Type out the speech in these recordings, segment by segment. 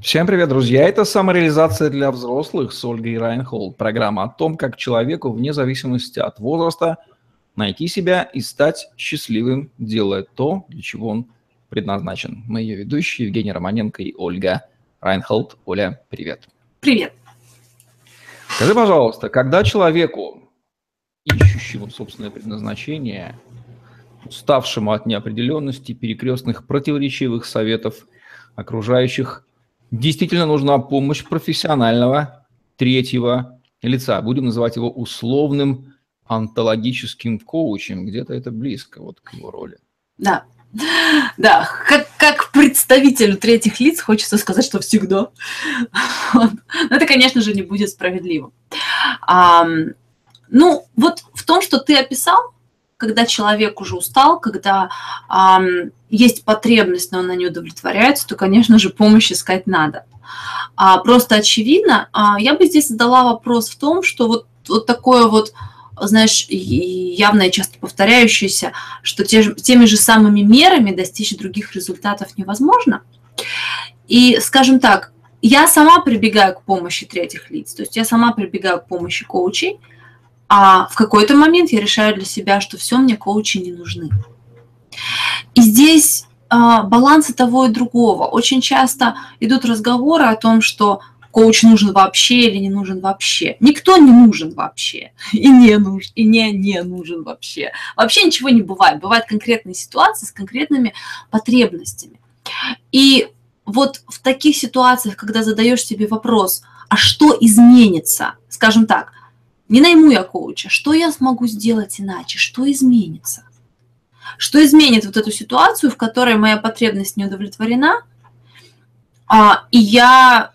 Всем привет, друзья! Это «Самореализация для взрослых» с Ольгой Райнхолд. Программа о том, как человеку вне зависимости от возраста найти себя и стать счастливым, делая то, для чего он предназначен. Мы ее ведущие Евгений Романенко и Ольга Райнхолд. Оля, привет! Привет! Скажи, пожалуйста, когда человеку, ищущему собственное предназначение, уставшему от неопределенности, перекрестных противоречивых советов окружающих, действительно нужна помощь профессионального третьего лица. Будем называть его условным онтологическим коучем. Где-то это близко вот к его роли. Да, да, как, как представителю третьих лиц хочется сказать, что всегда. Но это, конечно же, не будет справедливо. А, ну, вот в том, что ты описал, когда человек уже устал, когда а, есть потребность, но она не удовлетворяется, то, конечно же, помощь искать надо. А, просто очевидно, а, я бы здесь задала вопрос в том, что вот, вот такое вот, знаешь, явно и часто повторяющееся, что те, же теми же самыми мерами достичь других результатов невозможно. И, скажем так, я сама прибегаю к помощи третьих лиц, то есть я сама прибегаю к помощи коучей, а в какой-то момент я решаю для себя, что все, мне коучи не нужны. И здесь э, баланс и того и другого. Очень часто идут разговоры о том, что коуч нужен вообще или не нужен вообще. Никто не нужен вообще. И не нужен, и не, не нужен вообще. Вообще ничего не бывает. Бывают конкретные ситуации с конкретными потребностями. И вот в таких ситуациях, когда задаешь себе вопрос, а что изменится, скажем так, не найму я коуча. Что я смогу сделать иначе? Что изменится? Что изменит вот эту ситуацию, в которой моя потребность не удовлетворена, а, и я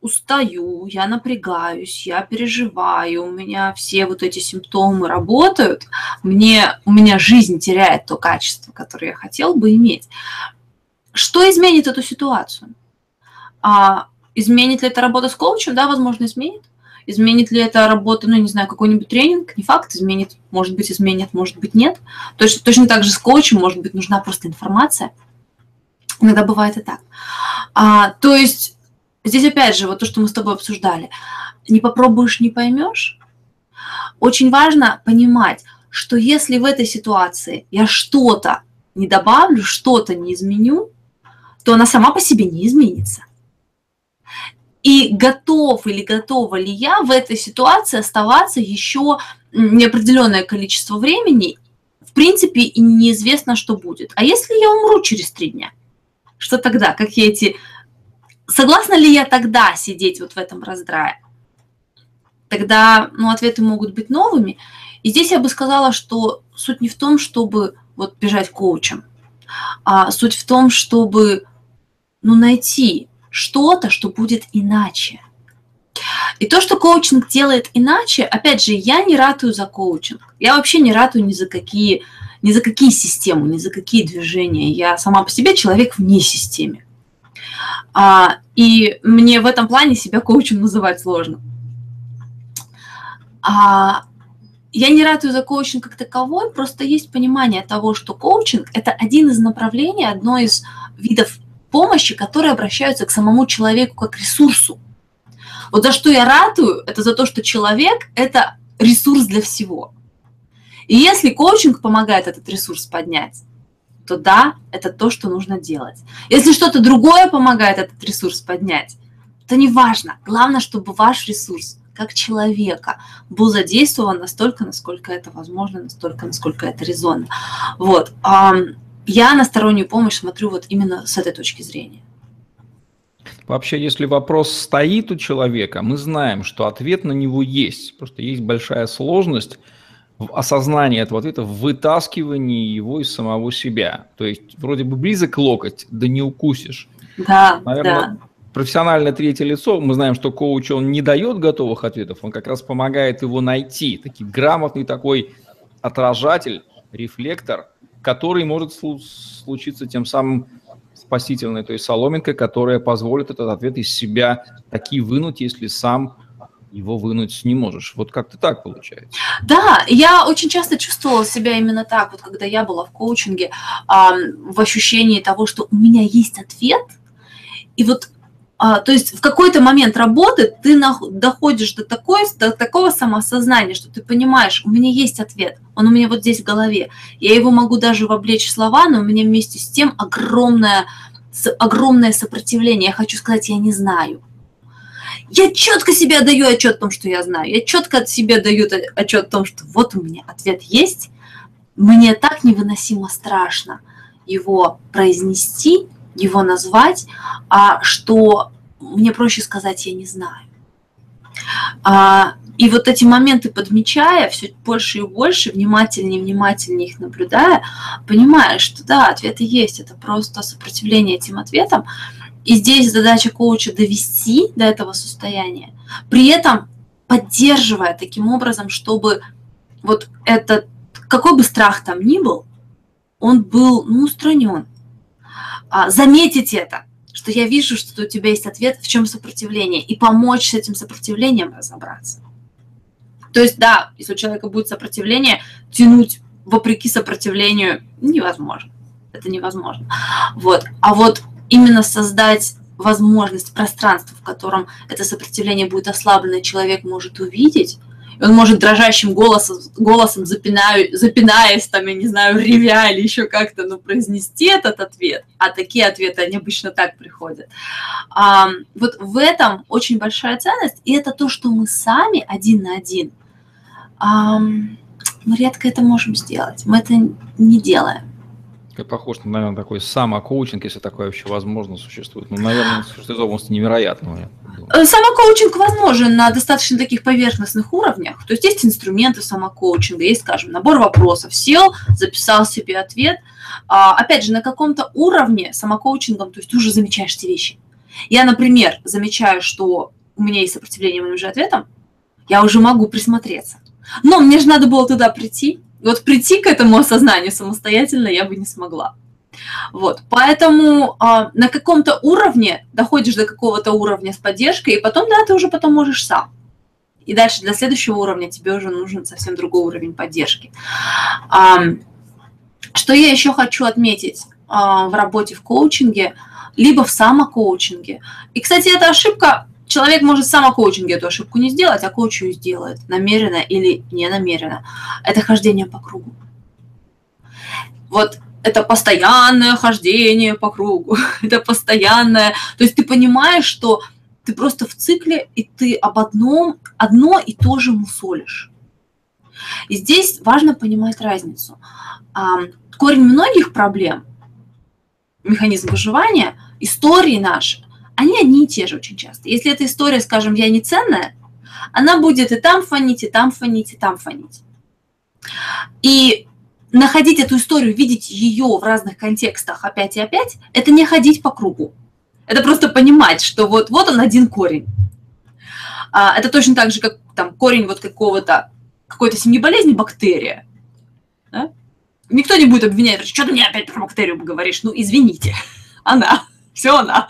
устаю, я напрягаюсь, я переживаю, у меня все вот эти симптомы работают, мне, у меня жизнь теряет то качество, которое я хотел бы иметь. Что изменит эту ситуацию? А, изменит ли это работа с коучем? Да, возможно, изменит. Изменит ли это работа, ну, не знаю, какой-нибудь тренинг? Не факт, изменит. Может быть, изменит, может быть, нет. Точно, точно так же с коучем, может быть, нужна просто информация. Иногда бывает и так. А, то есть здесь опять же, вот то, что мы с тобой обсуждали. Не попробуешь, не поймешь. Очень важно понимать, что если в этой ситуации я что-то не добавлю, что-то не изменю, то она сама по себе не изменится. И готов или готова ли я в этой ситуации оставаться еще неопределенное количество времени, в принципе, и неизвестно, что будет. А если я умру через три дня? Что тогда? Как я эти... Согласна ли я тогда сидеть вот в этом раздрае? Тогда, ну, ответы могут быть новыми. И здесь я бы сказала, что суть не в том, чтобы вот бежать коучем, а суть в том, чтобы, ну, найти что-то, что будет иначе. И то, что коучинг делает иначе, опять же, я не ратую за коучинг. Я вообще не ратую ни за какие, ни за какие системы, ни за какие движения. Я сама по себе человек вне системы. А, и мне в этом плане себя коучем называть сложно. А, я не ратую за коучинг как таковой, просто есть понимание того, что коучинг – это один из направлений, одно из видов помощи, которые обращаются к самому человеку как ресурсу. Вот за что я ратую, это за то, что человек – это ресурс для всего. И если коучинг помогает этот ресурс поднять, то да, это то, что нужно делать. Если что-то другое помогает этот ресурс поднять, то не важно. Главное, чтобы ваш ресурс как человека был задействован настолько, насколько это возможно, настолько, насколько это резонно. Вот. Я на стороннюю помощь смотрю вот именно с этой точки зрения. Вообще, если вопрос стоит у человека, мы знаем, что ответ на него есть. Просто есть большая сложность в осознании этого ответа, в вытаскивании его из самого себя. То есть вроде бы близок локоть, да не укусишь. Да, Наверное, да. профессиональное третье лицо, мы знаем, что коуч, он не дает готовых ответов, он как раз помогает его найти. Такий грамотный такой отражатель, рефлектор – который может случиться тем самым спасительной, то есть соломинкой, которая позволит этот ответ из себя таки вынуть, если сам его вынуть не можешь. Вот как-то так получается. Да, я очень часто чувствовала себя именно так, вот когда я была в коучинге, в ощущении того, что у меня есть ответ, и вот а, то есть в какой-то момент работы ты на, доходишь до, такой, до такого самоосознания, что ты понимаешь, у меня есть ответ, он у меня вот здесь в голове. Я его могу даже воблечь в слова, но у меня вместе с тем огромное, огромное сопротивление. Я хочу сказать, я не знаю. Я четко себе даю отчет о том, что я знаю. Я четко от себя даю отчет о том, что вот у меня ответ есть. Мне так невыносимо страшно его произнести, его назвать, а что мне проще сказать «я не знаю». А, и вот эти моменты подмечая, все больше и больше, внимательнее и внимательнее их наблюдая, понимаешь, что да, ответы есть, это просто сопротивление этим ответам. И здесь задача коуча довести до этого состояния, при этом поддерживая таким образом, чтобы вот этот, какой бы страх там ни был, он был ну, устранен, заметить это, что я вижу, что у тебя есть ответ, в чем сопротивление, и помочь с этим сопротивлением разобраться. То есть, да, если у человека будет сопротивление, тянуть вопреки сопротивлению невозможно. Это невозможно. Вот. А вот именно создать возможность, пространство, в котором это сопротивление будет ослаблено, человек может увидеть, и он может дрожащим голосом, голосом запинаю, запинаясь, там, я не знаю, ревя или еще как-то, ну, произнести этот ответ. А такие ответы, они обычно так приходят. А, вот в этом очень большая ценность, и это то, что мы сами один на один, а, мы редко это можем сделать, мы это не делаем. Похож на, наверное, такой самокоучинг, если такое вообще возможно существует. Ну, наверное, существует области невероятного. Э, самокоучинг возможен на достаточно таких поверхностных уровнях. То есть есть инструменты самокоучинга, есть, скажем, набор вопросов. Сел, записал себе ответ. А, опять же, на каком-то уровне самокоучингом, то есть ты уже замечаешь эти вещи. Я, например, замечаю, что у меня есть сопротивление моим же ответам, я уже могу присмотреться. Но мне же надо было туда прийти. Вот прийти к этому осознанию самостоятельно я бы не смогла. Вот, поэтому а, на каком-то уровне доходишь до какого-то уровня с поддержкой, и потом, да, ты уже потом можешь сам. И дальше для следующего уровня тебе уже нужен совсем другой уровень поддержки. А, что я еще хочу отметить а, в работе в коучинге, либо в самокоучинге. И, кстати, эта ошибка, человек может в самокоучинге эту ошибку не сделать, а коуч ее сделает, намеренно или не намеренно. Это хождение по кругу. Вот это постоянное хождение по кругу, это постоянное, то есть ты понимаешь, что ты просто в цикле, и ты об одном, одно и то же мусолишь. И здесь важно понимать разницу. Корень многих проблем, механизм выживания, истории наши, они одни и те же очень часто. Если эта история, скажем, я не ценная, она будет и там фонить, и там фонить, и там фонить. И находить эту историю, видеть ее в разных контекстах опять и опять, это не ходить по кругу. Это просто понимать, что вот, вот он один корень. А, это точно так же, как там корень вот какого-то, какой-то семьи болезни, бактерия. Да? Никто не будет обвинять, что ты мне опять про бактерию говоришь. Ну, извините, она, все она.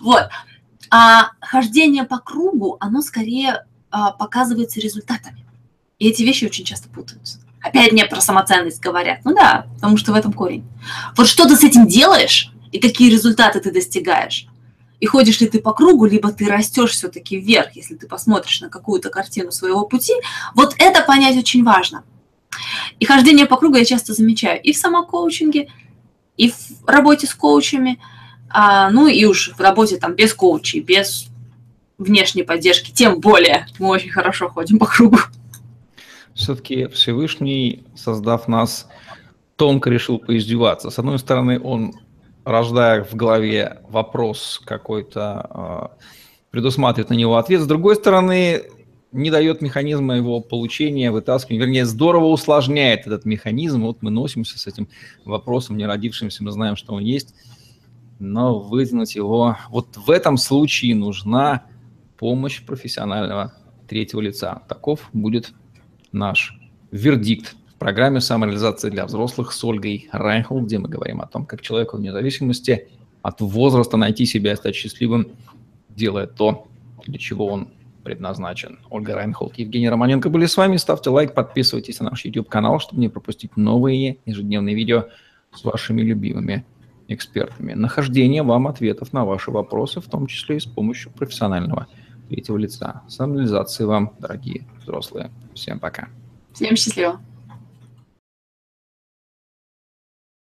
Вот. А хождение по кругу, оно скорее а, показывается результатами. И эти вещи очень часто путаются. Опять мне про самоценность говорят. Ну да, потому что в этом корень. Вот что ты с этим делаешь и какие результаты ты достигаешь? И ходишь ли ты по кругу, либо ты растешь все-таки вверх, если ты посмотришь на какую-то картину своего пути. Вот это понять очень важно. И хождение по кругу я часто замечаю и в самокоучинге, и в работе с коучами, а, ну и уж в работе там без коучей, без внешней поддержки, тем более мы очень хорошо ходим по кругу все-таки Всевышний, создав нас, тонко решил поиздеваться. С одной стороны, он, рождая в голове вопрос какой-то, э, предусматривает на него ответ. С другой стороны, не дает механизма его получения, вытаскивания, вернее, здорово усложняет этот механизм. Вот мы носимся с этим вопросом, не родившимся, мы знаем, что он есть, но вытянуть его... Вот в этом случае нужна помощь профессионального третьего лица. Таков будет наш вердикт в программе «Самореализация для взрослых» с Ольгой Райнхол, где мы говорим о том, как человеку вне зависимости от возраста найти себя и стать счастливым, делая то, для чего он предназначен. Ольга Райнхолд и Евгений Романенко были с вами. Ставьте лайк, подписывайтесь на наш YouTube-канал, чтобы не пропустить новые ежедневные видео с вашими любимыми экспертами, нахождение вам ответов на ваши вопросы, в том числе и с помощью профессионального третьего лица. Самоанализации вам, дорогие взрослые. Всем пока. Всем счастливо.